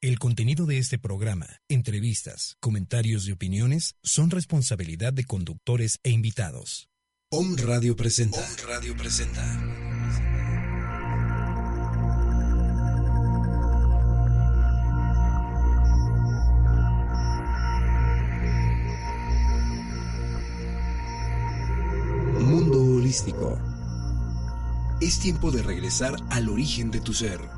El contenido de este programa, entrevistas, comentarios y opiniones son responsabilidad de conductores e invitados. Om Radio presenta. Om Radio presenta. Mundo holístico. Es tiempo de regresar al origen de tu ser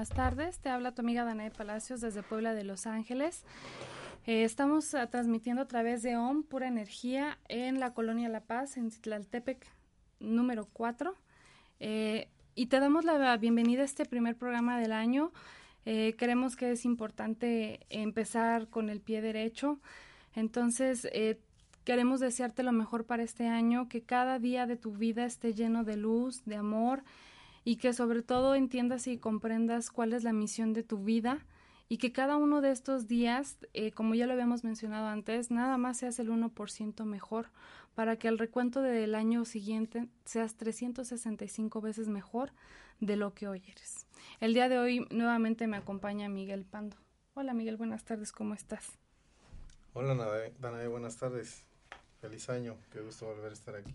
Buenas tardes. Te habla tu amiga Danae Palacios desde Puebla de Los Ángeles. Eh, estamos uh, transmitiendo a través de OM Pura Energía en la colonia La Paz, en Tlaltepec número 4. Eh, y te damos la bienvenida a este primer programa del año. Eh, creemos que es importante empezar con el pie derecho. Entonces, queremos desearte lo mejor para este año, que cada día de tu vida esté lleno de luz, de amor y que sobre todo entiendas y comprendas cuál es la misión de tu vida y que cada uno de estos días, eh, como ya lo habíamos mencionado antes, nada más seas el 1% mejor para que el recuento del año siguiente seas 365 veces mejor de lo que hoy eres. El día de hoy nuevamente me acompaña Miguel Pando. Hola Miguel, buenas tardes, ¿cómo estás? Hola Danae, buenas tardes. Feliz año, qué gusto volver a estar aquí.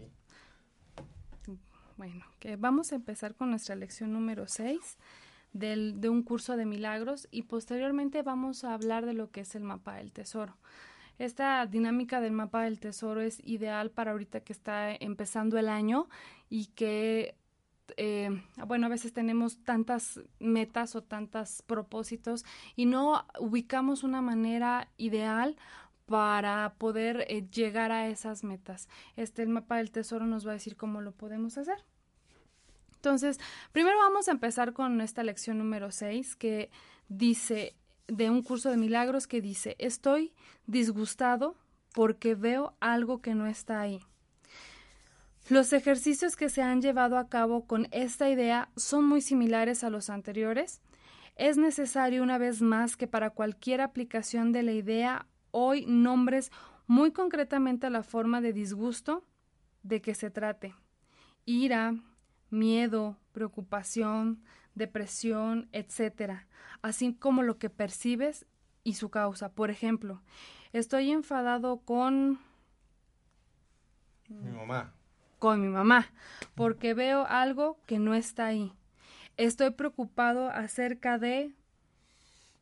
Bueno, que vamos a empezar con nuestra lección número 6 del, de un curso de milagros y posteriormente vamos a hablar de lo que es el mapa del tesoro. Esta dinámica del mapa del tesoro es ideal para ahorita que está empezando el año y que eh, bueno, a veces tenemos tantas metas o tantos propósitos y no ubicamos una manera ideal para poder eh, llegar a esas metas. Este, el mapa del tesoro nos va a decir cómo lo podemos hacer. Entonces, primero vamos a empezar con esta lección número 6 que dice, de un curso de milagros que dice, estoy disgustado porque veo algo que no está ahí. Los ejercicios que se han llevado a cabo con esta idea son muy similares a los anteriores. Es necesario una vez más que para cualquier aplicación de la idea hoy nombres muy concretamente la forma de disgusto de que se trate. Ira, miedo, preocupación, depresión, etc., así como lo que percibes y su causa. Por ejemplo, estoy enfadado con mi mamá. Con mi mamá, porque veo algo que no está ahí. Estoy preocupado acerca de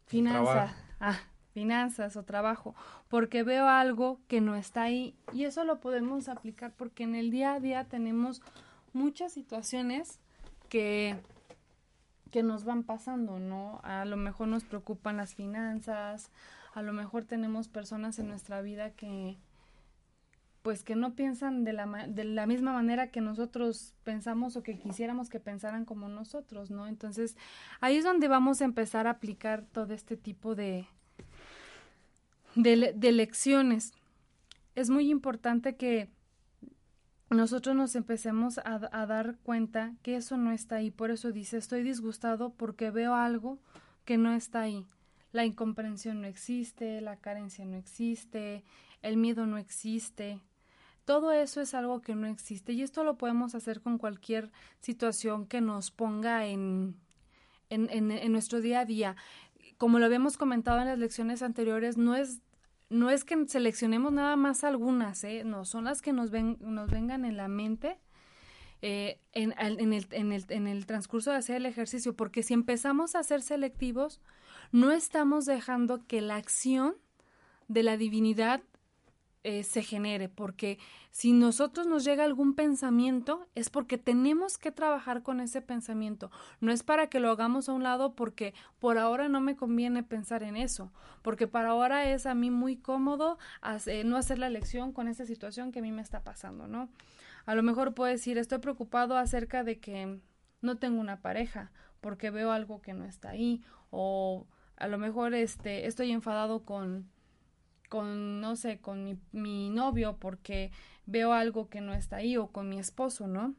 finanzas. Ah, finanzas o trabajo, porque veo algo que no está ahí y eso lo podemos aplicar porque en el día a día tenemos muchas situaciones que que nos van pasando, ¿no? A lo mejor nos preocupan las finanzas, a lo mejor tenemos personas en nuestra vida que pues que no piensan de la, de la misma manera que nosotros pensamos o que quisiéramos que pensaran como nosotros, ¿no? Entonces, ahí es donde vamos a empezar a aplicar todo este tipo de, de, lecciones. Es muy importante que nosotros nos empecemos a, dar cuenta que eso no está ahí. Por eso dice, estoy disgustado porque veo algo que no está ahí. La incomprensión no existe, la carencia no existe, el miedo no existe. Todo eso es algo que no existe y esto lo podemos hacer con cualquier situación que nos ponga en, en, en nuestro día a día como lo habíamos comentado en las lecciones anteriores, no es no es que seleccionemos nada más algunas, ¿eh? no, son las que nos, ven, nos vengan en la mente eh, en, en, el, en, el, en el transcurso de hacer el ejercicio, porque si empezamos a ser selectivos, no estamos dejando que la acción de la divinidad eh, se genere, porque si nosotros nos llega algún pensamiento es porque tenemos que trabajar con ese pensamiento. No es para que lo hagamos a un lado porque por ahora no me conviene pensar en eso, porque para ahora es a mí muy cómodo no hacer la lección con esa situación que a mí me está pasando, ¿no? A lo mejor puedo decir, estoy preocupado acerca de que no tengo una pareja porque veo algo que no está ahí o a lo mejor este estoy enfadado con con, no sé, con mi, mi novio porque veo algo que no está ahí o con mi esposo, ¿no?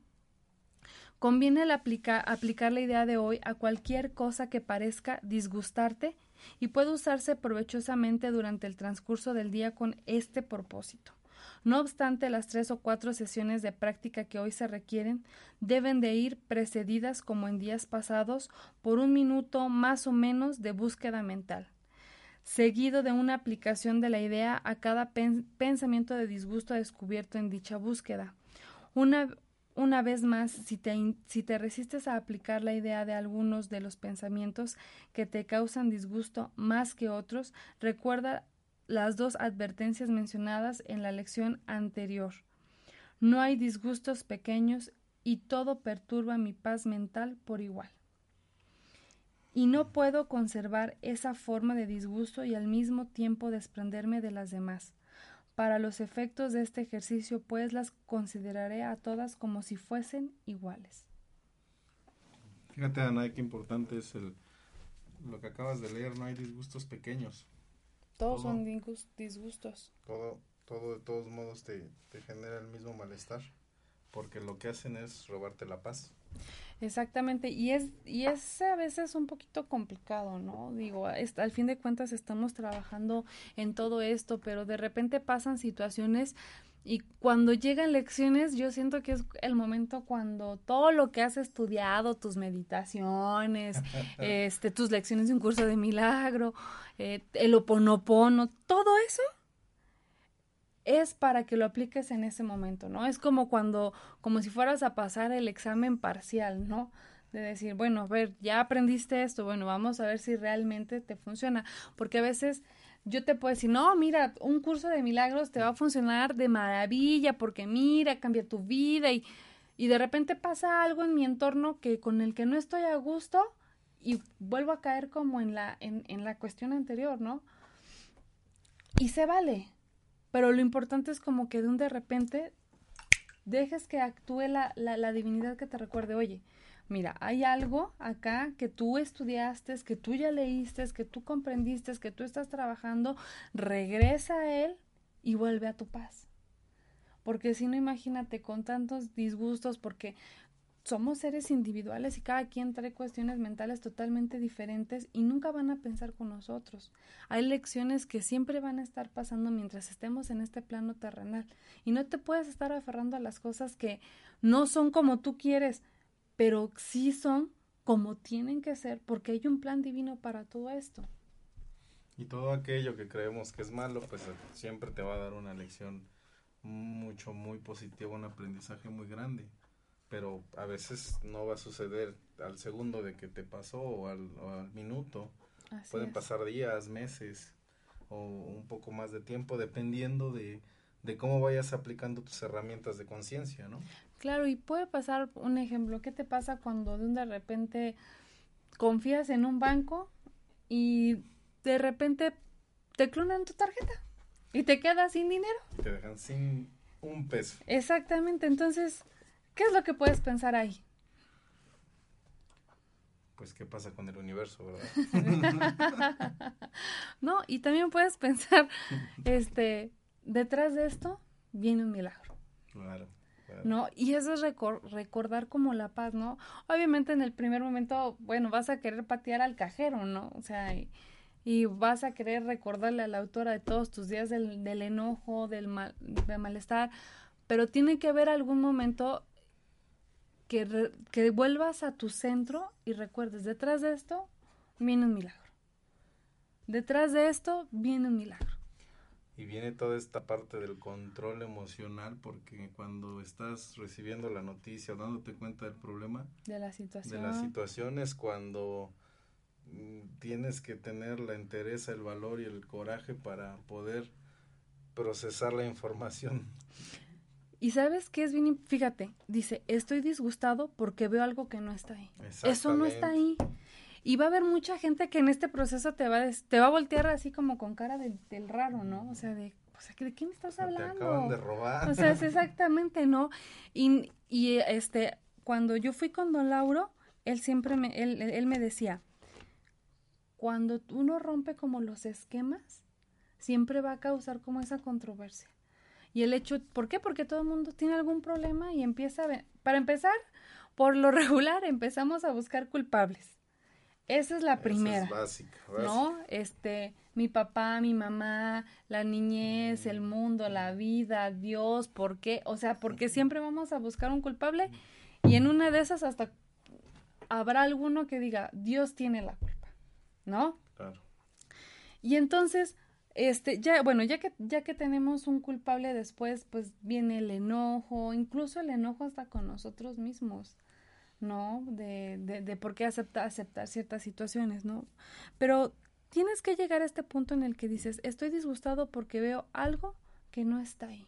Conviene aplicar la idea de hoy a cualquier cosa que parezca disgustarte y puede usarse provechosamente durante el transcurso del día con este propósito. No obstante, las tres o cuatro sesiones de práctica que hoy se requieren deben de ir precedidas, como en días pasados, por un minuto más o menos de búsqueda mental seguido de una aplicación de la idea a cada pensamiento de disgusto descubierto en dicha búsqueda. Una, una vez más, si te, si te resistes a aplicar la idea de algunos de los pensamientos que te causan disgusto más que otros, recuerda las dos advertencias mencionadas en la lección anterior. No hay disgustos pequeños y todo perturba mi paz mental por igual y no puedo conservar esa forma de disgusto y al mismo tiempo desprenderme de las demás. Para los efectos de este ejercicio, pues las consideraré a todas como si fuesen iguales. Fíjate, Ana, qué importante es el, lo que acabas de leer, no hay disgustos pequeños. Todos son disgustos. Todo, todo de todos modos te, te genera el mismo malestar, porque lo que hacen es robarte la paz. Exactamente, y es, y es a veces un poquito complicado, ¿no? Digo, al fin de cuentas estamos trabajando en todo esto, pero de repente pasan situaciones y cuando llegan lecciones, yo siento que es el momento cuando todo lo que has estudiado, tus meditaciones, este, tus lecciones de un curso de milagro, eh, el oponopono, todo eso es para que lo apliques en ese momento, ¿no? Es como cuando, como si fueras a pasar el examen parcial, ¿no? De decir, bueno, a ver, ya aprendiste esto, bueno, vamos a ver si realmente te funciona, porque a veces yo te puedo decir, no, mira, un curso de milagros te va a funcionar de maravilla, porque mira, cambia tu vida y, y de repente pasa algo en mi entorno que con el que no estoy a gusto y vuelvo a caer como en la, en, en la cuestión anterior, ¿no? Y se vale, pero lo importante es como que de un de repente dejes que actúe la, la, divinidad que te recuerde, oye, mira, hay algo acá que tú estudiaste, que tú ya leíste, que tú comprendiste, que tú estás trabajando, regresa a él y vuelve a tu paz. Porque si no, imagínate con tantos disgustos, porque somos seres individuales y cada quien trae cuestiones mentales totalmente diferentes y nunca van a pensar con nosotros. Hay lecciones que siempre van a estar pasando mientras estemos en este plano terrenal y no te puedes estar aferrando a las cosas que no son como tú quieres, pero sí son como tienen que ser porque hay un plan divino para todo esto. Y todo aquello que creemos que es malo, pues siempre te va a dar una lección mucho, muy positiva, un aprendizaje muy grande pero a veces no va a suceder al segundo de que te pasó o al, minuto. Pueden pasar días, meses o un poco más de tiempo dependiendo de, de cómo vayas aplicando tus herramientas de conciencia, ¿no? Claro, y puede pasar un ejemplo, ¿qué te pasa cuando de, de repente confías en un banco y de repente te clonan tu tarjeta y te quedas sin dinero? Te dejan sin un peso. Exactamente, entonces ¿Qué es lo que puedes pensar ahí? Pues qué pasa con el universo, ¿verdad? no, y también puedes pensar, este, detrás de esto viene un milagro. Claro. ¿no? Y eso es recordar como la paz, ¿no? Obviamente en el primer momento, bueno, vas a querer patear al cajero, ¿no? O sea, y, vas a querer recordarle a la autora de todos tus días del, del enojo, del, mal, del malestar, pero tiene que haber algún momento que, vuelvas a tu centro y recuerdes, detrás de esto viene un milagro. Detrás de esto viene un milagro. Y viene toda esta parte del control emocional porque cuando estás recibiendo la noticia o dándote cuenta del problema, de la situación, de las situaciones cuando mm, tienes que tener la entereza, el valor y el coraje para poder procesar la información. Y sabes qué es bien, fíjate, dice, estoy disgustado porque veo algo que no está ahí. Eso no está ahí. Y va a haber mucha gente que en este proceso te va, a te va a voltear así como con cara del, raro, ¿no? O sea, de, o sea, ¿de qué me estás hablando? Te acaban de robar. O sea, es exactamente, ¿no? Y, y este, cuando yo fui con don Lauro, él siempre me, él, él me decía, cuando uno rompe como los esquemas, siempre va a causar como esa controversia. Y el hecho, ¿por qué? Porque todo el mundo tiene algún problema y empieza a ver, para empezar, por lo regular empezamos a buscar culpables. Esa es la primera. Esa es básica, ¿No? Este, mi papá, mi mamá, la niñez, el mundo, la vida, Dios, ¿por qué? O sea, porque siempre vamos a buscar un culpable y en una de esas hasta habrá alguno que diga, Dios tiene la culpa, ¿no? Claro. Y entonces, este, ya, bueno, ya que, ya que tenemos un culpable después, pues viene el enojo, incluso el enojo hasta con nosotros mismos, ¿no? De, de, de por qué aceptar, aceptar ciertas situaciones, ¿no? Pero tienes que llegar a este punto en el que dices, estoy disgustado porque veo algo que no está ahí.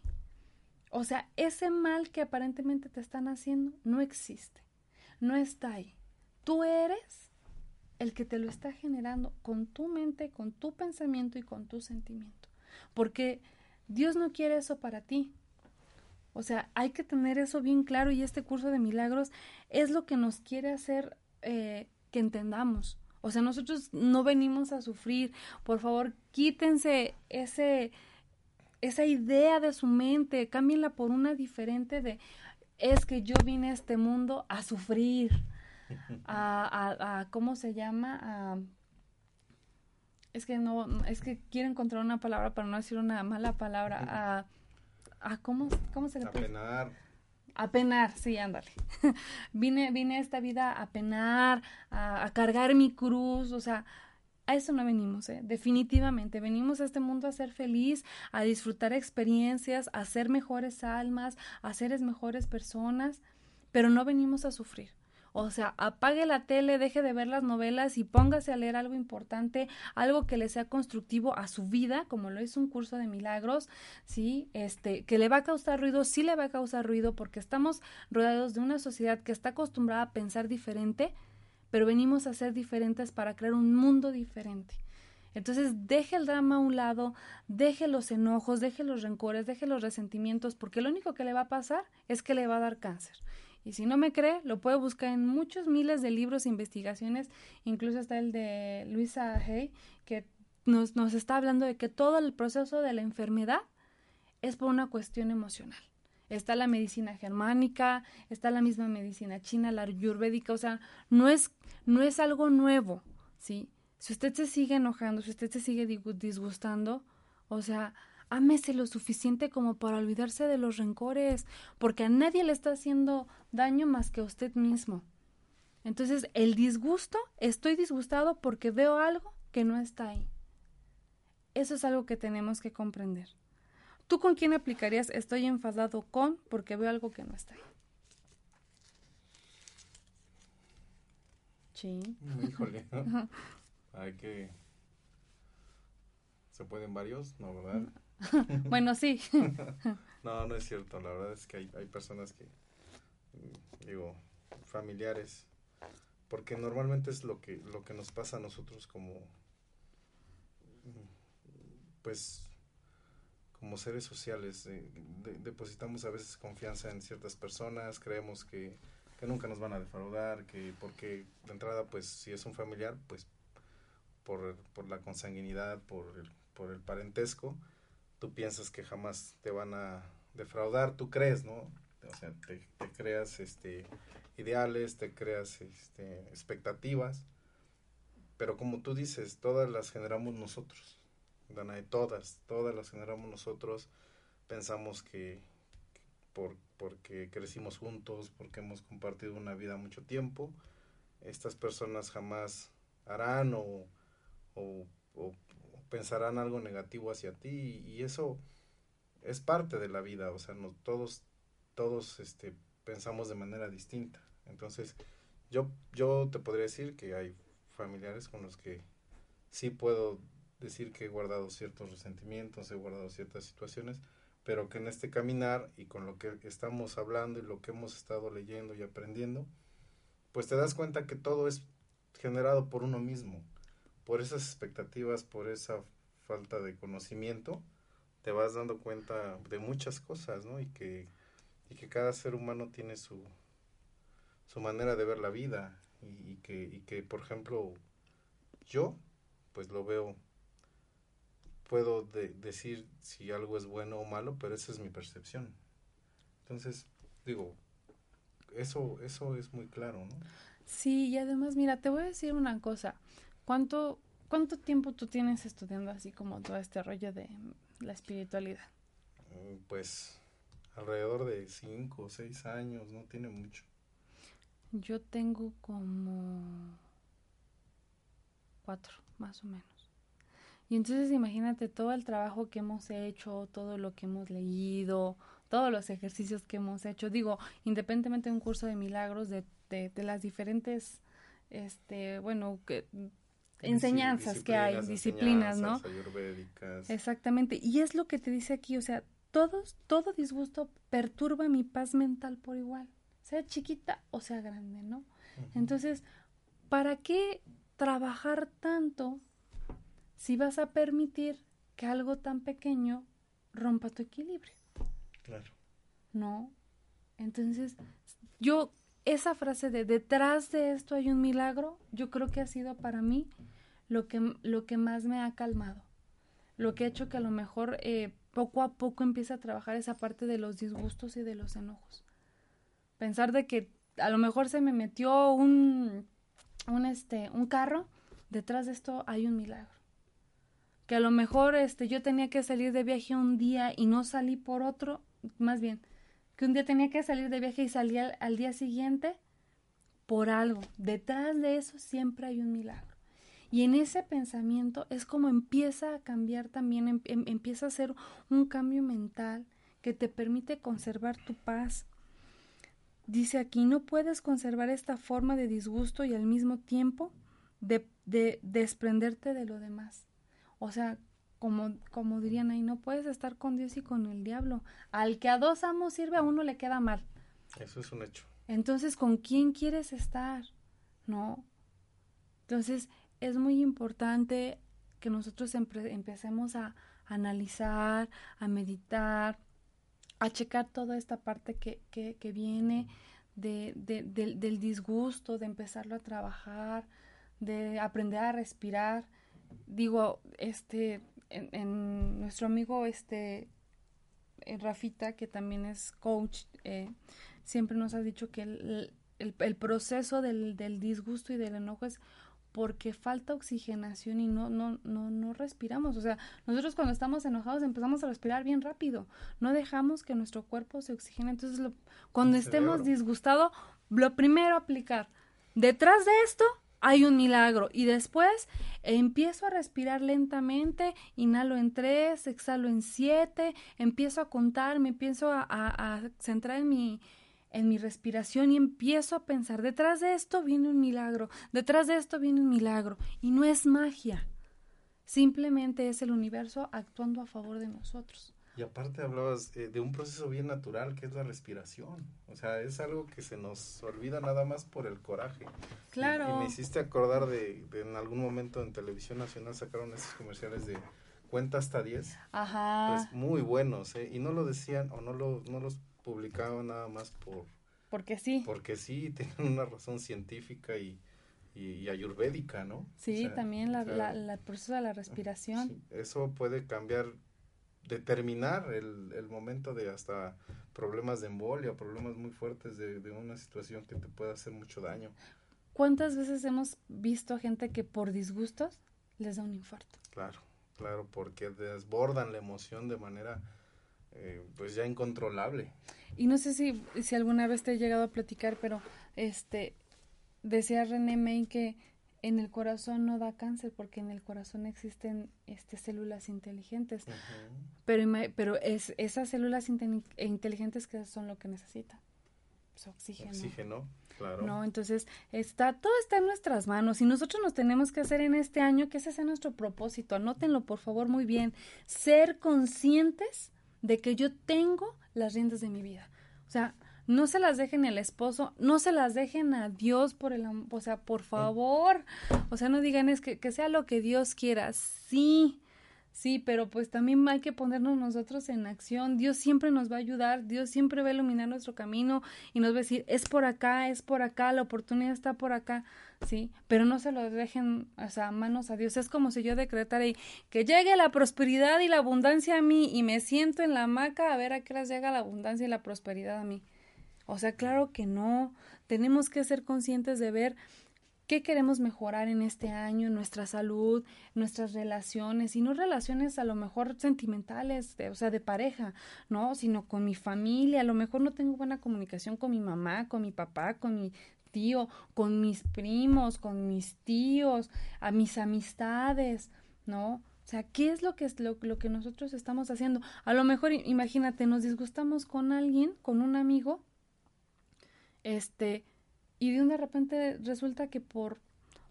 O sea, ese mal que aparentemente te están haciendo no existe, no está ahí. Tú eres el que te lo está generando con tu mente, con tu pensamiento y con tu sentimiento. Porque Dios no quiere eso para ti. O sea, hay que tener eso bien claro y este curso de milagros es lo que nos quiere hacer eh, que entendamos. O sea, nosotros no venimos a sufrir. Por favor, quítense ese, esa idea de su mente, cámbienla por una diferente de es que yo vine a este mundo a sufrir a, a, ¿cómo se llama? A, es que no, es que quiero encontrar una palabra para no decir una mala palabra, a, a ¿cómo, cómo se le puede? A penar. A penar, sí, ándale. vine, vine a esta vida a penar, a, a, cargar mi cruz, o sea, a eso no venimos, ¿eh? definitivamente. Venimos a este mundo a ser feliz, a disfrutar experiencias, a ser mejores almas, a ser mejores personas, pero no venimos a sufrir. O sea, apague la tele, deje de ver las novelas y póngase a leer algo importante, algo que le sea constructivo a su vida, como lo es un curso de milagros, ¿sí? Este, que le va a causar ruido, sí le va a causar ruido porque estamos rodeados de una sociedad que está acostumbrada a pensar diferente, pero venimos a ser diferentes para crear un mundo diferente. Entonces, deje el drama a un lado, deje los enojos, deje los rencores, deje los resentimientos, porque lo único que le va a pasar es que le va a dar cáncer. Y si no me cree, lo puede buscar en muchos miles de libros e investigaciones, incluso está el de Luisa Hay, que nos, nos está hablando de que todo el proceso de la enfermedad es por una cuestión emocional. Está la medicina germánica, está la misma medicina china, la ayurvédica, o sea, no es, no es algo nuevo, ¿sí? Si usted se sigue enojando, si usted se sigue disgustando, o sea, ámese lo suficiente como para olvidarse de los rencores, porque a nadie le está haciendo daño más que a usted mismo. Entonces, el disgusto, estoy disgustado porque veo algo que no está ahí. Eso es algo que tenemos que comprender. ¿Tú con quién aplicarías estoy enfadado con porque veo algo que no está ahí? Sí. Híjole. Hay que... ¿Se pueden varios? No, ¿verdad? bueno, sí. no, no es cierto. La verdad es que hay, hay personas que, mm, digo, familiares, porque normalmente es lo que, lo que nos pasa a nosotros como, mm, pues, como seres sociales. depositamos a veces confianza en ciertas personas, creemos que, que nunca nos van a defraudar, que porque de entrada, pues, si es un familiar, pues, por, por la consanguinidad, por por el parentesco, tú piensas que jamás te van a defraudar, tú crees, ¿no? O sea, te, creas este, ideales, te creas este, expectativas, pero como tú dices, todas las generamos nosotros, Danae, todas, todas las generamos nosotros, pensamos que, por, porque crecimos juntos, porque hemos compartido una vida mucho tiempo, estas personas jamás harán o, o, o pensarán algo negativo hacia ti y, eso es parte de la vida, o sea, no, todos, todos este, pensamos de manera distinta. Entonces, yo, yo te podría decir que hay familiares con los que sí puedo decir que he guardado ciertos resentimientos, he guardado ciertas situaciones, pero que en este caminar y con lo que estamos hablando y lo que hemos estado leyendo y aprendiendo, pues te das cuenta que todo es generado por uno mismo, por esas expectativas, por esa falta de conocimiento, te vas dando cuenta de muchas cosas, ¿no? Y que, y que cada ser humano tiene su, su manera de ver la vida y, que, y que, por ejemplo, yo, pues lo veo, puedo decir si algo es bueno o malo, pero esa es mi percepción. Entonces, digo, eso, eso es muy claro, ¿no? Sí, y además, mira, te voy a decir una cosa. ¿Cuánto, cuánto tiempo tú tienes estudiando así como todo este rollo de la espiritualidad? Mm, pues alrededor de cinco o seis años, no tiene mucho. Yo tengo como cuatro, más o menos. Y entonces imagínate todo el trabajo que hemos hecho, todo lo que hemos leído, todos los ejercicios que hemos hecho. Digo, independientemente de un curso de milagros, de, de, las diferentes, este, bueno, que enseñanzas que hay, disciplinas, ¿no? Exactamente. Y es lo que te dice aquí, o sea, todos, todo disgusto perturba mi paz mental por igual, sea chiquita o sea grande, ¿no? Entonces, ¿para qué trabajar tanto si vas a permitir que algo tan pequeño rompa tu equilibrio? Claro. ¿No? Entonces, yo, esa frase de detrás de esto hay un milagro, yo creo que ha sido para mí lo que, lo que más me ha calmado. Lo que ha hecho que a lo mejor eh, poco a poco empiece a trabajar esa parte de los disgustos y de los enojos. Pensar de que a lo mejor se me metió un, un, este, un carro, detrás de esto hay un milagro. Que a lo mejor este, yo tenía que salir de viaje un día y no salí por otro, más bien, que un día tenía que salir de viaje y salí al, día siguiente por algo. Detrás de eso siempre hay un milagro. Y en ese pensamiento es como empieza a cambiar también, em, em, empieza a ser un cambio mental que te permite conservar tu paz. Dice aquí, no puedes conservar esta forma de disgusto y al mismo tiempo de desprenderte de lo demás. O sea, como, como dirían ahí, no puedes estar con Dios y con el diablo. Al que a dos amos sirve, a uno le queda mal. Eso es un hecho. Entonces, ¿con quién quieres estar? ¿No? Entonces, es muy importante que nosotros empecemos a, analizar, a meditar, a checar toda esta parte que, que, que viene de, de, del disgusto, de empezarlo a trabajar, de aprender a respirar. Digo, este, en, nuestro amigo este eh, Rafita, que también es coach, eh, siempre nos ha dicho que el, el, proceso del, del, disgusto y del enojo es porque falta oxigenación y no, no, no, no respiramos. O sea, nosotros cuando estamos enojados empezamos a respirar bien rápido. No dejamos que nuestro cuerpo se oxigene. Entonces, lo, cuando estemos disgustados, lo primero aplicar. Detrás de esto, hay un milagro. Y después empiezo a respirar lentamente, inhalo en tres, exhalo en siete, empiezo a contar, me empiezo a, centrar en mi, en mi respiración y empiezo a pensar, detrás de esto viene un milagro, detrás de esto viene un milagro. Y no es magia, simplemente es el universo actuando a favor de nosotros. Y aparte hablabas eh, de un proceso bien natural que es la respiración. O sea, es algo que se nos olvida nada más por el coraje. Claro. Y, me hiciste acordar de, en algún momento en Televisión Nacional sacaron esos comerciales de cuenta hasta 10. Ajá. Pues muy buenos, ¿eh? Y no lo decían o no, lo, no los publicaban nada más por... Porque sí. Porque sí, tienen una razón científica y, y, ayurvédica, ¿no? Sí, también la, la, el proceso de la respiración. eso puede cambiar determinar el, el momento de hasta problemas de embolia, problemas muy fuertes de, de, una situación que te puede hacer mucho daño. ¿Cuántas veces hemos visto gente que por disgustos les da un infarto? Claro, claro, porque desbordan la emoción de manera eh, pues ya incontrolable. Y no sé si, si alguna vez te he llegado a platicar, pero este decía René May que en el corazón no da cáncer porque en el corazón existen este, células inteligentes. Pero, pero es, esas células inteligentes que son lo que necesitan. pues, oxígeno. Oxígeno, claro. No, entonces está, todo está en nuestras manos y nosotros nos tenemos que hacer en este año, que ese sea nuestro propósito, anótenlo por favor muy bien, ser conscientes de que yo tengo las riendas de mi vida. O sea, no se las dejen al esposo, no se las dejen a Dios por el, o sea, por favor. O sea, no digan es que, que sea lo que Dios quiera. Sí, Sí, pero pues también hay que ponernos nosotros en acción. Dios siempre nos va a ayudar, Dios siempre va a iluminar nuestro camino y nos va a decir, es por acá, es por acá, la oportunidad está por acá, sí, pero no se lo dejen, o sea, manos a Dios. Es como si yo decretara y que llegue la prosperidad y la abundancia a mí y me siento en la hamaca a ver a qué hora llega la abundancia y la prosperidad a mí. O sea, claro que no. Tenemos que ser conscientes de ver qué queremos mejorar en este año, nuestra salud, nuestras relaciones, y no relaciones a lo mejor sentimentales, o sea, de pareja, ¿no? Sino con mi familia, a lo mejor no tengo buena comunicación con mi mamá, con mi papá, con mi tío, con mis primos, con mis tíos, a mis amistades, ¿no? O sea, ¿qué es lo que es lo, lo que nosotros estamos haciendo? A lo mejor, imagínate, nos disgustamos con alguien, con un amigo, este, y de repente resulta que por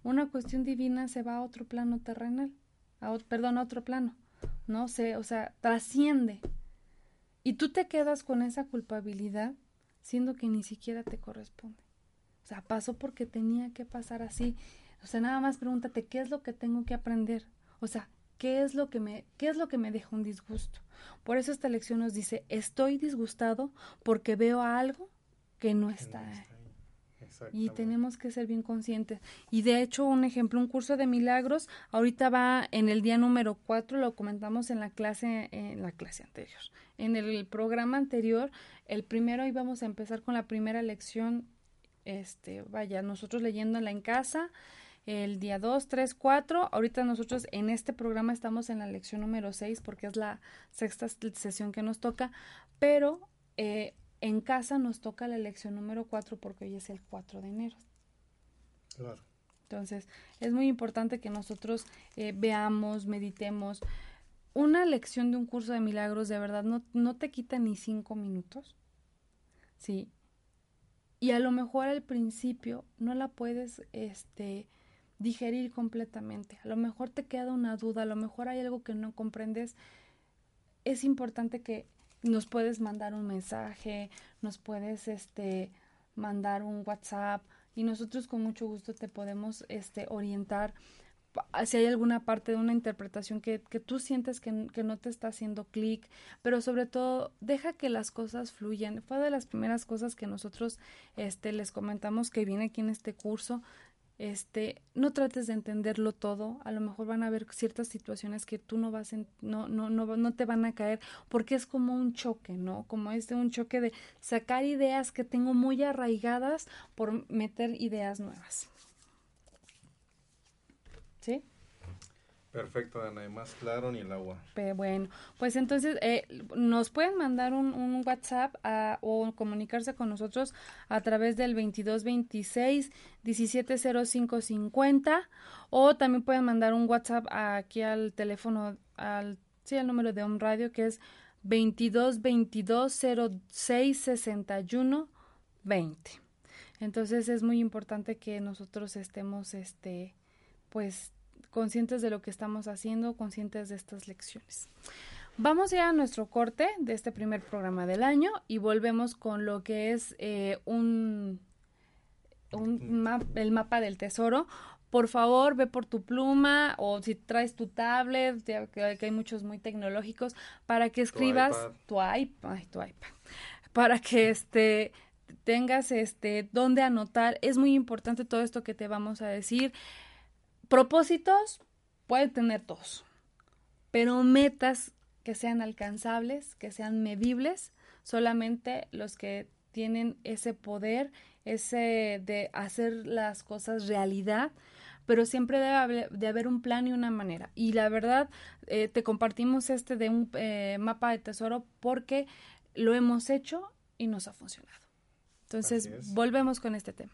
una cuestión divina se va a otro plano terrenal, a, perdón, a otro plano, ¿no? sé, o sea, trasciende. Y tú te quedas con esa culpabilidad siendo que ni siquiera te corresponde. O sea, pasó porque tenía que pasar así. O sea, nada más pregúntate qué es lo que tengo que aprender. O sea, qué es lo que me qué es lo que me deja un disgusto. Por eso esta lección nos dice, estoy disgustado porque veo algo que no está. Y tenemos que ser bien conscientes. Y de hecho, un ejemplo, un curso de milagros, ahorita va en el día número cuatro, lo comentamos en la clase, en la clase anterior. En el programa anterior, el primero íbamos a empezar con la primera lección, este, vaya, nosotros leyéndola en casa, el día 2, 3, 4. Ahorita nosotros en este programa estamos en la lección número 6 porque es la sexta sesión que nos toca, pero eh, en casa nos toca la lección número 4 porque hoy es el 4 de enero. Claro. Entonces, es muy importante que nosotros eh, veamos, meditemos. Una lección de un curso de milagros de verdad no, no te quita ni cinco minutos. Sí. Y a lo mejor al principio no la puedes este, digerir completamente. A lo mejor te queda una duda, a lo mejor hay algo que no comprendes. Es importante que nos puedes mandar un mensaje, nos puedes este mandar un WhatsApp y nosotros con mucho gusto te podemos este orientar si hay alguna parte de una interpretación que, que tú sientes que, que, no te está haciendo clic, pero sobre todo deja que las cosas fluyan. Fue de las primeras cosas que nosotros este, les comentamos que viene aquí en este curso, este, no trates de entenderlo todo, a lo mejor van a haber ciertas situaciones que tú no vas en, no, no, no, no te van a caer, porque es como un choque, ¿no? Como este un choque de sacar ideas que tengo muy arraigadas por meter ideas nuevas. ¿Sí? Perfecto, Ana, y más claro ni el agua. bueno, pues entonces eh, nos pueden mandar un, WhatsApp a, o comunicarse con nosotros a través del 2226 170550 o también pueden mandar un WhatsApp aquí al teléfono, al, sí, al número de Home Radio que es 2222 06 20. Entonces es muy importante que nosotros estemos, este, pues conscientes de lo que estamos haciendo, conscientes de estas lecciones. Vamos ya a nuestro corte de este primer programa del año y volvemos con lo que es eh, un, un el mapa del tesoro. Por favor, ve por tu pluma o si traes tu tablet, ya que hay muchos muy tecnológicos, para que escribas tu iPad, tu iPad, para que este tengas este dónde anotar. Es muy importante todo esto que te vamos a decir. Propósitos puede tener todos, pero metas que sean alcanzables, que sean medibles, solamente los que tienen ese poder, ese de hacer las cosas realidad, pero siempre debe haber, de haber un plan y una manera. Y la verdad, eh, te compartimos este de un eh, mapa de tesoro porque lo hemos hecho y nos ha funcionado. Entonces, volvemos con este tema.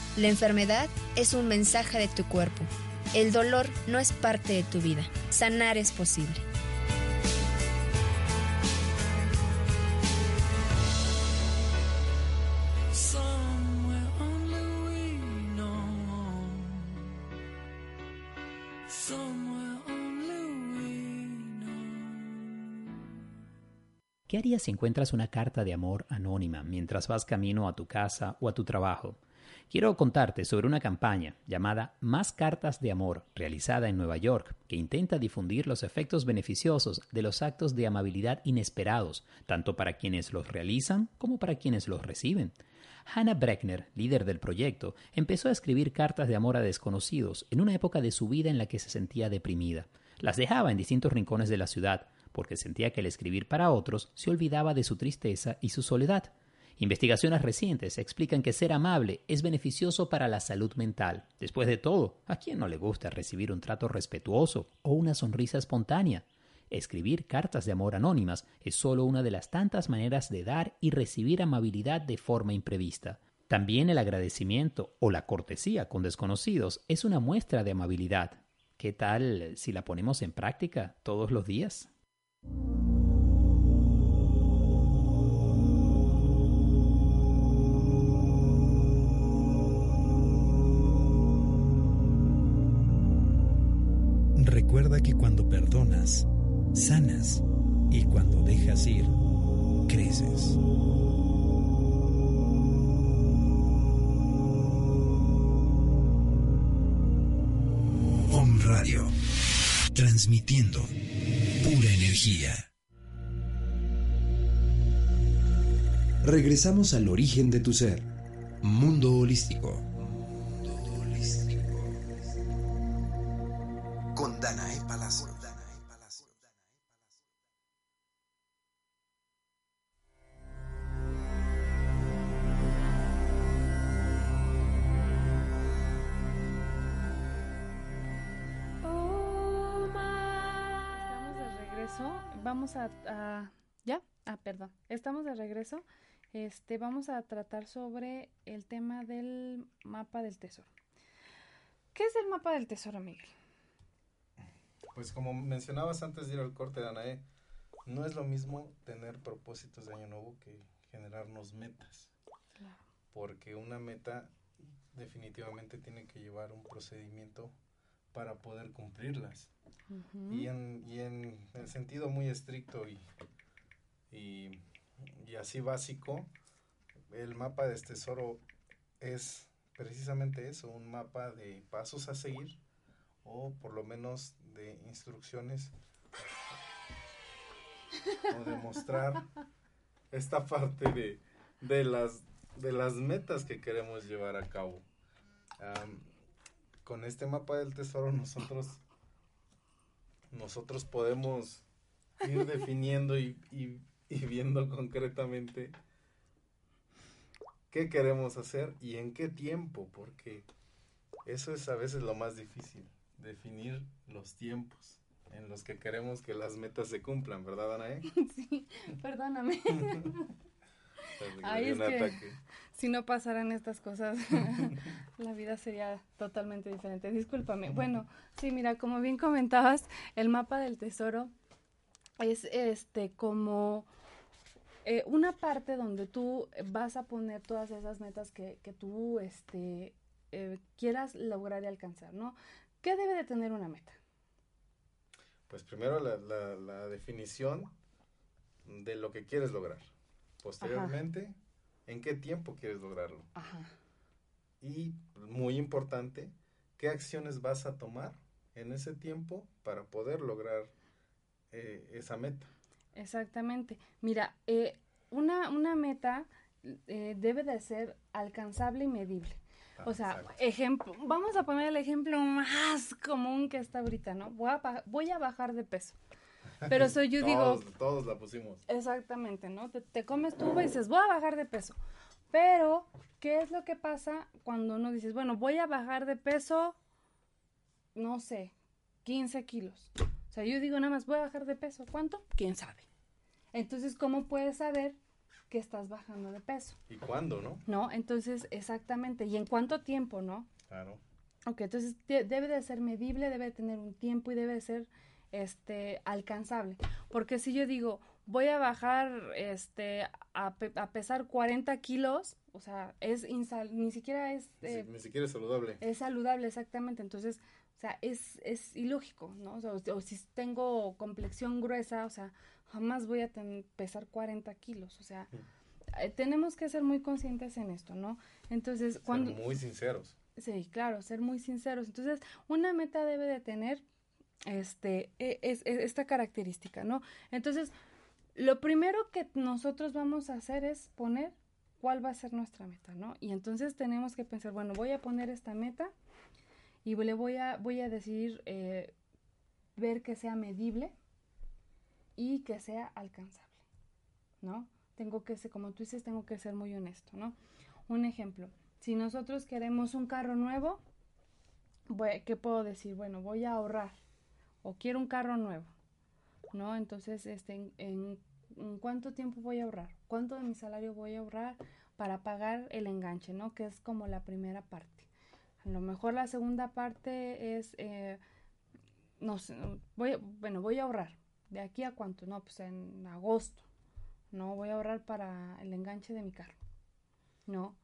la enfermedad es un mensaje de tu cuerpo. El dolor no es parte de tu vida. Sanar es posible. ¿Qué harías si encuentras una carta de amor anónima mientras vas camino a tu casa o a tu trabajo? Quiero contarte sobre una campaña llamada Más Cartas de Amor, realizada en Nueva York, que intenta difundir los efectos beneficiosos de los actos de amabilidad inesperados, tanto para quienes los realizan como para quienes los reciben. Hannah Breckner, líder del proyecto, empezó a escribir cartas de amor a desconocidos en una época de su vida en la que se sentía deprimida. Las dejaba en distintos rincones de la ciudad, porque sentía que al escribir para otros se olvidaba de su tristeza y su soledad. Investigaciones recientes explican que ser amable es beneficioso para la salud mental. Después de todo, ¿a quién no le gusta recibir un trato respetuoso o una sonrisa espontánea? Escribir cartas de amor anónimas es solo una de las tantas maneras de dar y recibir amabilidad de forma imprevista. También el agradecimiento o la cortesía con desconocidos es una muestra de amabilidad. ¿Qué tal si la ponemos en práctica todos los días? Sanas y cuando dejas ir, creces. Om Radio, transmitiendo pura energía. Regresamos al origen de tu ser, mundo holístico. De regreso. Este, vamos a tratar sobre el tema del mapa del tesoro. ¿Qué es el mapa del tesoro, Miguel? Pues como mencionabas antes de ir al corte, Danae, no es lo mismo tener propósitos de año nuevo que generarnos metas. Porque una meta definitivamente tiene que llevar un procedimiento para poder cumplirlas. Y en, y en el sentido muy estricto y, y, y así básico, el mapa de este tesoro es precisamente eso, un mapa de pasos a seguir o por lo menos de instrucciones o de mostrar esta parte de, de las de las metas que queremos llevar a cabo. Con este mapa del tesoro nosotros nosotros podemos ir definiendo y- y viendo concretamente qué queremos hacer y en qué tiempo, porque eso es a veces lo más difícil, definir los tiempos en los que queremos que las metas se cumplan, ¿verdad, Anae? Sí, perdóname. Ay, es que- si no pasaran estas cosas, la vida sería totalmente diferente. Discúlpame. Bueno, sí, mira, como bien comentabas, el mapa del tesoro es este como eh, una parte donde tú vas a poner todas esas metas que, que tú este, eh, quieras lograr y alcanzar, ¿no? ¿Qué debe de tener una meta? Pues primero la, la, la definición de lo que quieres lograr. Posteriormente, en qué tiempo quieres lograrlo. Ajá. Y muy importante, qué acciones vas a tomar en ese tiempo para poder lograr eh, esa meta. Exactamente. Mira, eh, una, una meta eh, debe de ser alcanzable y medible. Ah, O sea, exacto. ejemplo, vamos a poner el ejemplo más común que está ahorita, ¿no? Voy a, voy a bajar de peso. Pero soy yo digo, todos, todos la pusimos. Exactamente, ¿no? Te, te comes tu uva y dices, voy a bajar de peso. Pero, ¿qué es lo que pasa cuando uno dices, bueno, voy a bajar de peso, no sé, 15 kilos? O sea, yo digo nada más, voy a bajar de peso. ¿Cuánto? ¿Quién sabe? Entonces, ¿cómo puedes saber que estás bajando de peso? ¿Y cuándo, no? ¿No? Entonces, exactamente. ¿Y en cuánto tiempo, no? Claro. Ok, entonces de- debe de ser medible, debe de tener un tiempo y debe de ser este alcanzable. Porque si yo digo, voy a bajar este a, pe- a pesar 40 kilos, o sea, es insal ni siquiera es, eh, ni siquiera es saludable. es saludable exactamente. Entonces, o sea, es, es ilógico, ¿no? O, sea, o- o si tengo complexión gruesa, o sea, jamás voy a ten- pesar 40 kilos. O sea, eh, tenemos que ser muy conscientes en esto, ¿no? Entonces, Ser cuando... muy sinceros. Sí, claro, ser muy sinceros. Entonces, una meta debe de tener este, e- es, es- esta característica, ¿no? Entonces, lo primero que nosotros vamos a hacer es poner cuál va a ser nuestra meta, ¿no? Y entonces tenemos que pensar, bueno, voy a poner esta meta y le voy a, voy a eh, ver que sea medible y que sea alcanzable, ¿no? Tengo que ser, como tú dices, tengo que ser muy honesto, ¿no? Un ejemplo, si nosotros queremos un carro nuevo, ¿qué puedo decir? Bueno, voy a ahorrar o quiero un carro nuevo, ¿no? Entonces, este, en cuánto tiempo voy a ahorrar? ¿Cuánto de mi salario voy a ahorrar para pagar el enganche, ¿no? Que es como la primera parte. A lo mejor la segunda parte es, eh, no sé, voy, bueno, voy a ahorrar. ¿De aquí a cuánto? No, pues en agosto, ¿no? Voy a ahorrar para el enganche de mi carro, ¿no?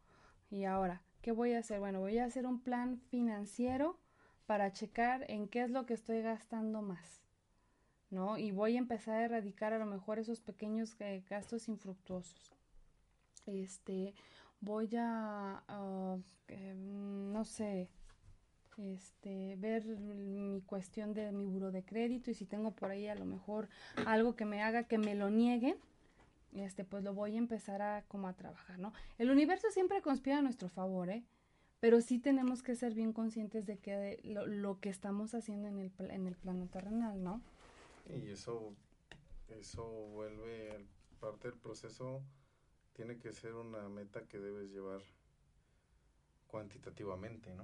Y ahora, ¿qué voy a hacer? Bueno, voy a hacer un plan financiero para checar en qué es lo que estoy gastando más, ¿no? Y voy a empezar a erradicar a lo mejor esos pequeños eh, gastos infructuosos. Este, voy a, ah, em, no sé, este, ver mi cuestión de mi buro de crédito y si tengo por ahí a lo mejor algo que me haga que me lo nieguen, este, pues lo voy a empezar a como a trabajar, ¿no? El universo siempre conspira a nuestro favor, ¿eh? Pero sí tenemos que ser bien conscientes de que lo, lo que estamos haciendo en el, en el plano terrenal, ¿no? Y eso, eso vuelve parte del proceso, tiene que ser una meta que debes llevar cuantitativamente, ¿no?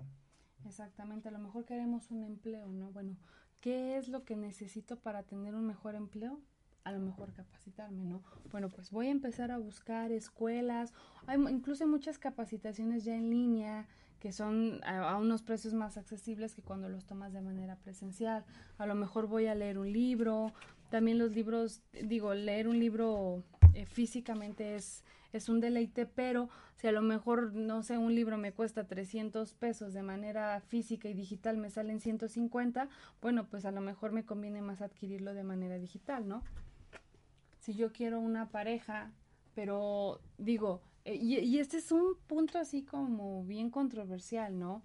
Exactamente, a lo mejor queremos un empleo, ¿no? Bueno, ¿qué es lo que necesito para tener un mejor empleo? A lo mejor capacitarme, ¿no? Bueno, pues voy a empezar a buscar escuelas, hay incluso muchas capacitaciones ya en línea que son a, a unos precios más accesibles que cuando los tomas de manera presencial. A lo mejor voy a leer un libro, también los libros, digo, leer un libro eh, físicamente es, es un deleite, pero si a lo mejor, no sé, un libro me cuesta 300 pesos de manera física y digital me salen 150, bueno, pues a lo mejor me conviene más adquirirlo de manera digital, ¿no? Si yo quiero una pareja, pero digo, eh, y, este es un punto así como bien controversial, ¿no?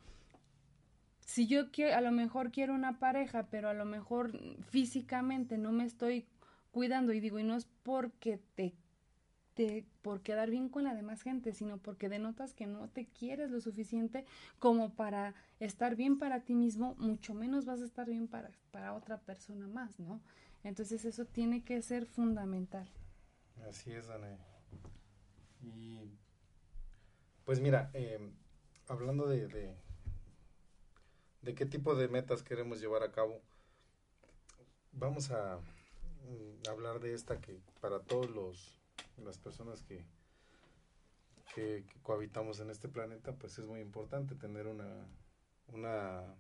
Si yo quiero, a lo mejor quiero una pareja, pero a lo mejor físicamente no me estoy cuidando y digo, y no es porque te, por quedar bien con la demás gente, sino porque denotas que no te quieres lo suficiente como para estar bien para ti mismo, mucho menos vas a estar bien para, para otra persona más, ¿no? Entonces eso tiene que ser fundamental. Así es, Danae. Y pues mira, eh, hablando de, de, de qué tipo de metas queremos llevar a cabo, vamos a mm, hablar de esta que para todos los las personas que, que, que cohabitamos en este planeta, pues es muy importante tener una, una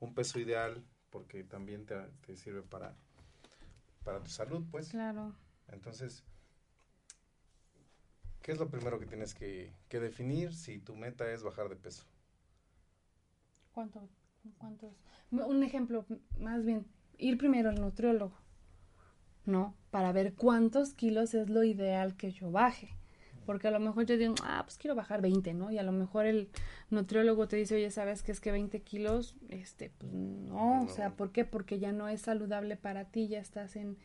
un peso ideal porque también te, te sirve para para tu salud, pues. Claro. Entonces, ¿qué es lo primero que tienes que, que definir si tu meta es bajar de peso? ¿Cuánto, ¿Cuántos? Un ejemplo, más bien, ir primero al nutriólogo, ¿no? Para ver cuántos kilos es lo ideal que yo baje. Porque a lo mejor yo digo, ah, pues quiero bajar 20, ¿no? Y a lo mejor el nutriólogo te dice, oye, ¿sabes qué es que 20 kilos? Este, pues no, o sea, ¿por qué? Porque ya no es saludable para ti, ya estás en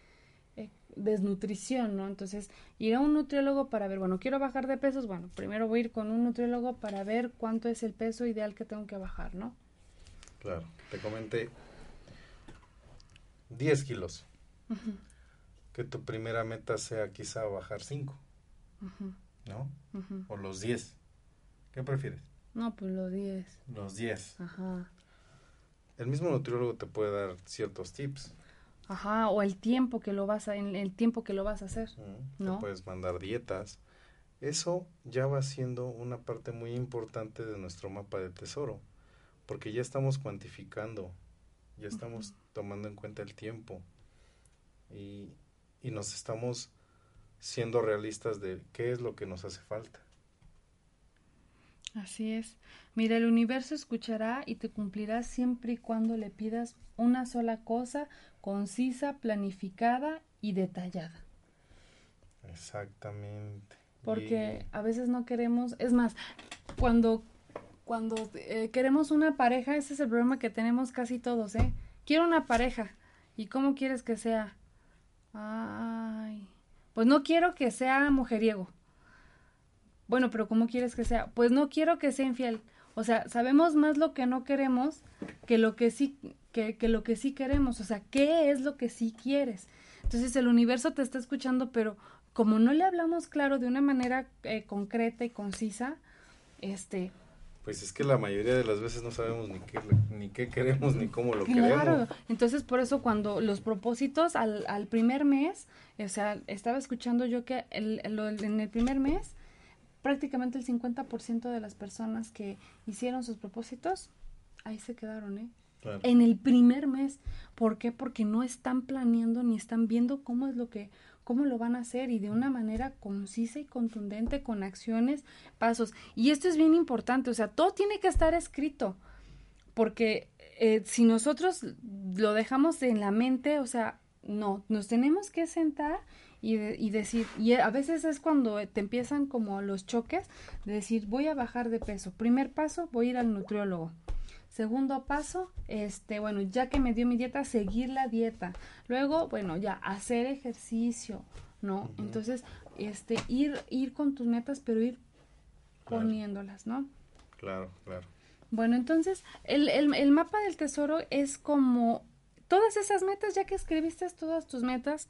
eh, desnutrición, ¿no? Entonces, ir a un nutriólogo para ver, bueno, quiero bajar de pesos, bueno, primero voy a ir con un nutriólogo para ver cuánto es el peso ideal que tengo que bajar, ¿no? Claro, te comenté 10 kilos. Que tu primera meta sea quizá bajar 5. ¿No? O los 10. ¿Qué prefieres? No, pues los 10. Los 10. Ajá. El mismo nutriólogo te puede dar ciertos tips. Ajá, o el tiempo que lo vas a, en el tiempo que lo vas a hacer. ¿no? Te puedes mandar dietas. Eso ya va siendo una parte muy importante de nuestro mapa de tesoro porque ya estamos cuantificando, ya estamos tomando en cuenta el tiempo y, y nos estamos siendo realistas de qué es lo que nos hace falta. Así es. Mira, el universo escuchará y te cumplirá siempre y cuando le pidas una sola cosa concisa, planificada y detallada. Exactamente. Porque a veces no queremos, es más, cuando cuando eh, queremos una pareja, ese es el problema que tenemos casi todos, ¿eh? Quiero una pareja. ¿Y cómo quieres que sea? Ay, pues no quiero que sea mujeriego. Bueno, pero ¿cómo quieres que sea? Pues no quiero que sea infiel. O sea, sabemos más lo que no queremos que lo que sí, que, lo que sí queremos. O sea, ¿qué es lo que sí quieres? Entonces el universo te está escuchando, pero como no le hablamos claro de una manera eh, concreta y concisa, este, pues es que la mayoría de las veces no sabemos ni qué, ni qué queremos ni cómo lo claro. Entonces, por eso cuando los propósitos al, al primer mes, o sea, estaba escuchando yo que el, en el primer mes, prácticamente el 50% de las personas que hicieron sus propósitos, ahí se quedaron, ¿eh? En el primer mes. ¿Por qué? Porque no están planeando ni están viendo cómo es lo que cómo lo van a hacer y de una manera concisa y contundente con acciones, pasos. Y esto es bien importante, o sea, todo tiene que estar escrito, porque eh, si nosotros lo dejamos en la mente, o sea, no, nos tenemos que sentar y, y, decir, y a veces es cuando te empiezan como los choques, de decir, voy a bajar de peso. Primer paso, voy a ir al nutriólogo. Segundo paso, este, bueno, ya que me dio mi dieta, seguir la dieta. Luego, bueno, ya hacer ejercicio, ¿no? Entonces, este, ir, ir con tus metas, pero ir poniéndolas, ¿no? Claro, claro. Bueno, entonces, el, el, el mapa del tesoro es como todas esas metas, ya que escribiste todas tus metas,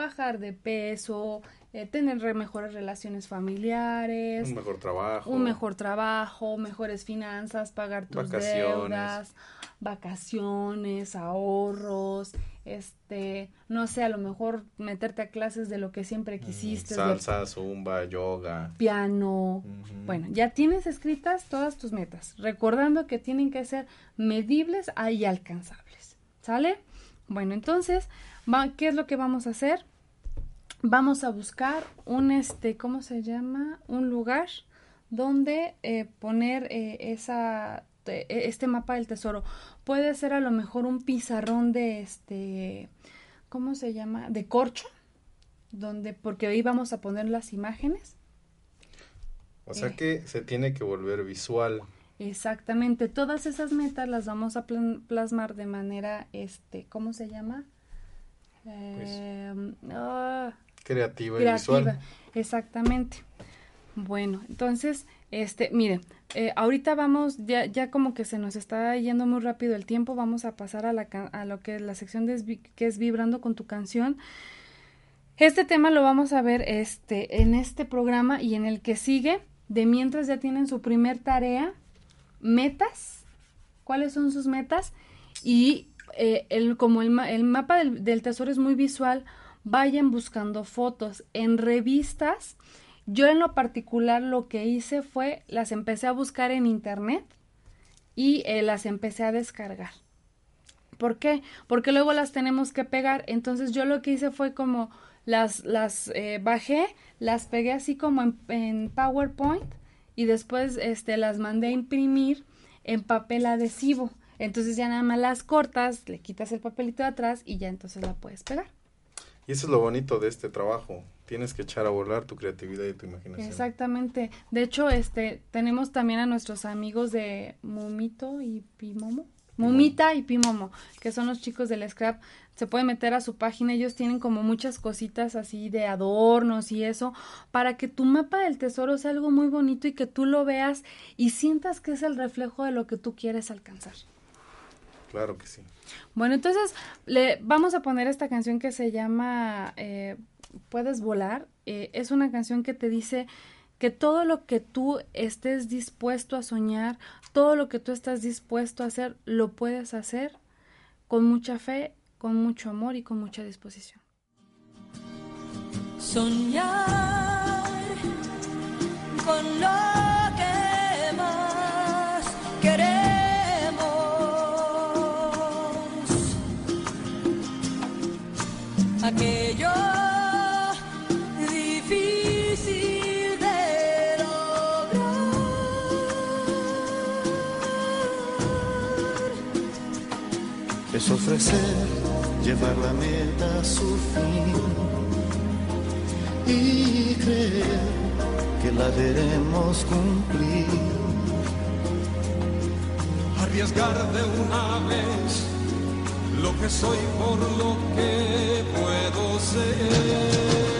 bajar de peso, eh, tener mejores relaciones familiares, un mejor trabajo, un mejor trabajo, mejores finanzas, pagar tus deudas, vacaciones, ahorros, este, no sé, a lo mejor meterte a clases de lo que siempre quisiste, salsa, zumba, yoga, piano. Bueno, ya tienes escritas todas tus metas, recordando que tienen que ser medibles y alcanzables. ¿Sale? Bueno, entonces, ¿qué es lo que vamos a hacer? Vamos a buscar un, este, ¿cómo se llama? Un lugar donde eh, poner eh, esa, e, este mapa del tesoro. Puede ser a lo mejor un pizarrón de, este, ¿cómo se llama? De corcho, donde, porque ahí vamos a poner las imágenes. O sea eh. que se tiene que volver visual. Exactamente, todas esas metas las vamos a plasmar de manera, este, ¿cómo se llama? Pues, em, ah, creativa, y visual. Exactamente. Bueno, entonces, este, mire, eh, ahorita vamos, ya, ya como que se nos está yendo muy rápido el tiempo, vamos a pasar a, la, a lo que es la sección de, que es vibrando con tu canción. Este tema lo vamos a ver este, en este programa y en el que sigue. De mientras ya tienen su primer tarea, metas, cuáles son sus metas y eh, el, como el, el mapa del, del tesoro es muy visual, vayan buscando fotos en revistas. Yo en lo particular lo que hice fue las empecé a buscar en internet y eh, las empecé a descargar. ¿Por qué? Porque luego las tenemos que pegar. Entonces yo lo que hice fue como las, las eh, bajé, las pegué así como en, en, PowerPoint y después este, las mandé a imprimir en papel adhesivo. Entonces ya nada más las cortas, le quitas el papelito de atrás y ya entonces la puedes pegar. Y eso es lo bonito de este trabajo. Tienes que echar a volar tu creatividad y tu imaginación. Exactamente. De hecho, este, tenemos también a nuestros amigos de Mumito y Pimomo. Mumita y Pimomo, que son los chicos del scrap. Se puede meter a su página, ellos tienen como muchas cositas así de adornos y eso, para que tu mapa del tesoro sea algo muy bonito y que tú lo veas y sientas que es el reflejo de lo que tú quieres alcanzar. Claro que sí. Bueno, entonces le vamos a poner esta canción que se llama eh, Puedes volar. Eh, es una canción que te dice que todo lo que tú estés dispuesto a soñar, todo lo que tú estás dispuesto a hacer, lo puedes hacer con mucha fe, con mucho amor y con mucha disposición. Soñar con Aquello difícil de lograr. es ofrecer, llevar la meta a su fin y creer que la veremos cumplir. Arriesgar de una vez lo que soy por lo que puedo ser.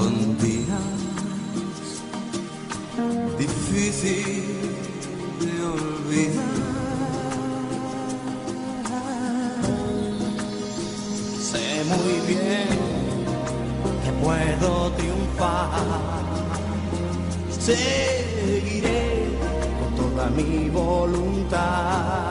Son días difícil de olvidar. Sé muy bien que puedo triunfar. Seguiré con toda mi voluntad.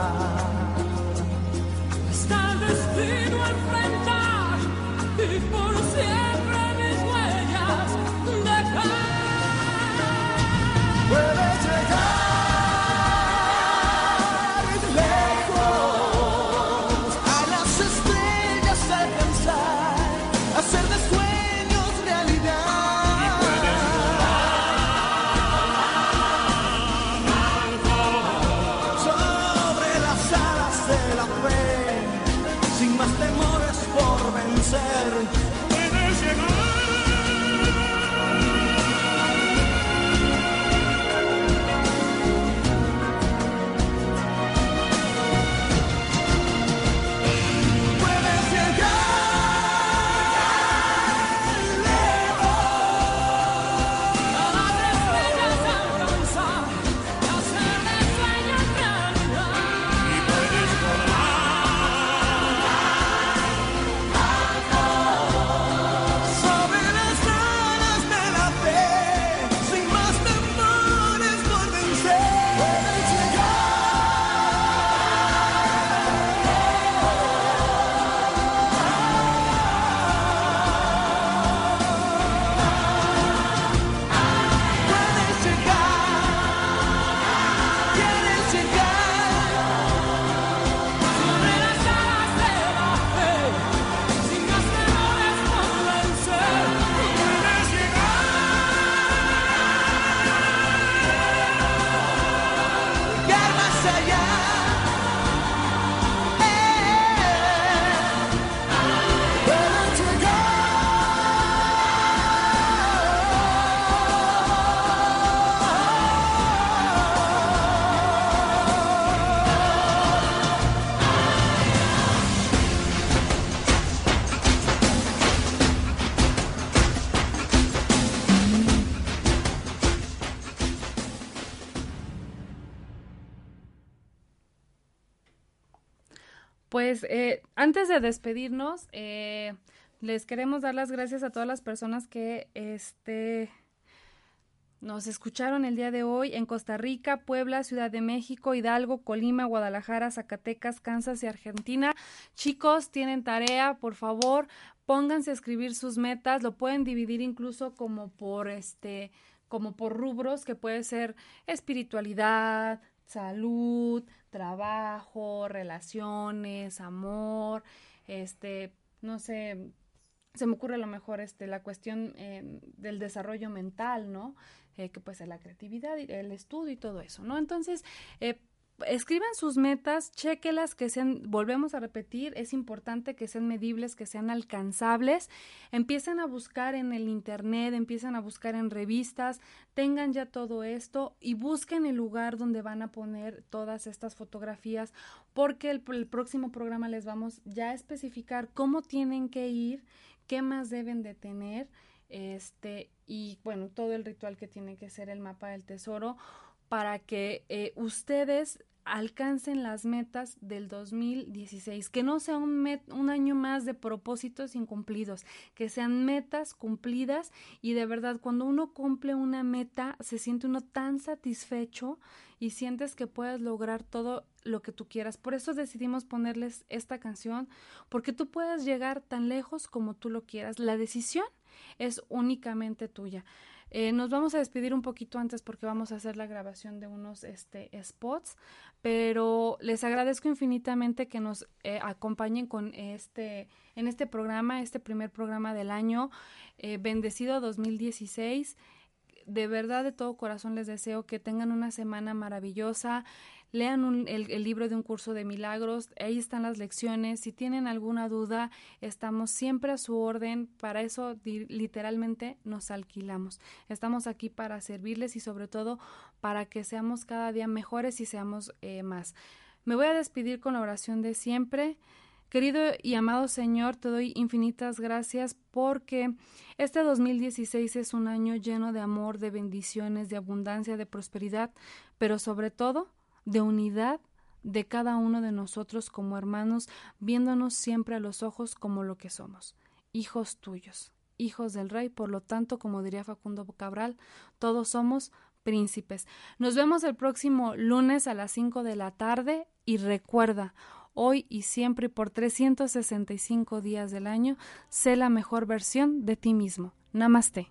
Antes de despedirnos, eh, les queremos dar las gracias a todas las personas que este nos escucharon el día de hoy en Costa Rica, Puebla, Ciudad de México, Hidalgo, Colima, Guadalajara, Zacatecas, Kansas y Argentina. Chicos, tienen tarea, por favor, pónganse a escribir sus metas, lo pueden dividir incluso como por este como por rubros que puede ser espiritualidad, salud, trabajo, relaciones, amor, este, no sé, se me ocurre a lo mejor este, la cuestión eh, del desarrollo mental, ¿no? Eh, que puede ser la creatividad, el estudio y todo eso, ¿no? Entonces, eh, escriban sus metas, chequelas que sean, volvemos a repetir, es importante que sean medibles, que sean alcanzables, empiecen a buscar en el internet, empiecen a buscar en revistas, tengan ya todo esto y busquen el lugar donde van a poner todas estas fotografías, porque el, próximo programa les vamos ya a especificar cómo tienen que ir, qué más deben de tener, este, y bueno, todo el ritual que tiene que ser el mapa del tesoro para que eh, ustedes alcancen las metas del 2016, que no sea un, un año más de propósitos incumplidos, que sean metas cumplidas y de verdad cuando uno cumple una meta se siente uno tan satisfecho y sientes que puedes lograr todo lo que tú quieras. Por eso decidimos ponerles esta canción, porque tú puedes llegar tan lejos como tú lo quieras. La decisión es únicamente tuya. Eh, nos vamos a despedir un poquito antes porque vamos a hacer la grabación de unos este, spots, pero les agradezco infinitamente que nos eh, acompañen con este, en este programa, este primer programa del año, eh, bendecido 2016. De verdad, de todo corazón les deseo que tengan una semana maravillosa lean el, libro de un curso de milagros, ahí están las lecciones, si tienen alguna duda, estamos siempre a su orden, para eso literalmente nos alquilamos, estamos aquí para servirles y sobre todo para que seamos cada día mejores y seamos eh, más. Me voy a despedir con la oración de siempre. Querido y amado Señor, te doy infinitas gracias porque este 2016 es un año lleno de amor, de bendiciones, de abundancia, de prosperidad, pero sobre todo de unidad de cada uno de nosotros como hermanos, viéndonos siempre a los ojos como lo que somos, hijos tuyos, hijos del rey, por lo tanto, como diría Facundo Cabral, todos somos príncipes. Nos vemos el próximo lunes a las 5 de la tarde y recuerda, hoy y siempre y por 365 días del año, sé la mejor versión de ti mismo. Namaste.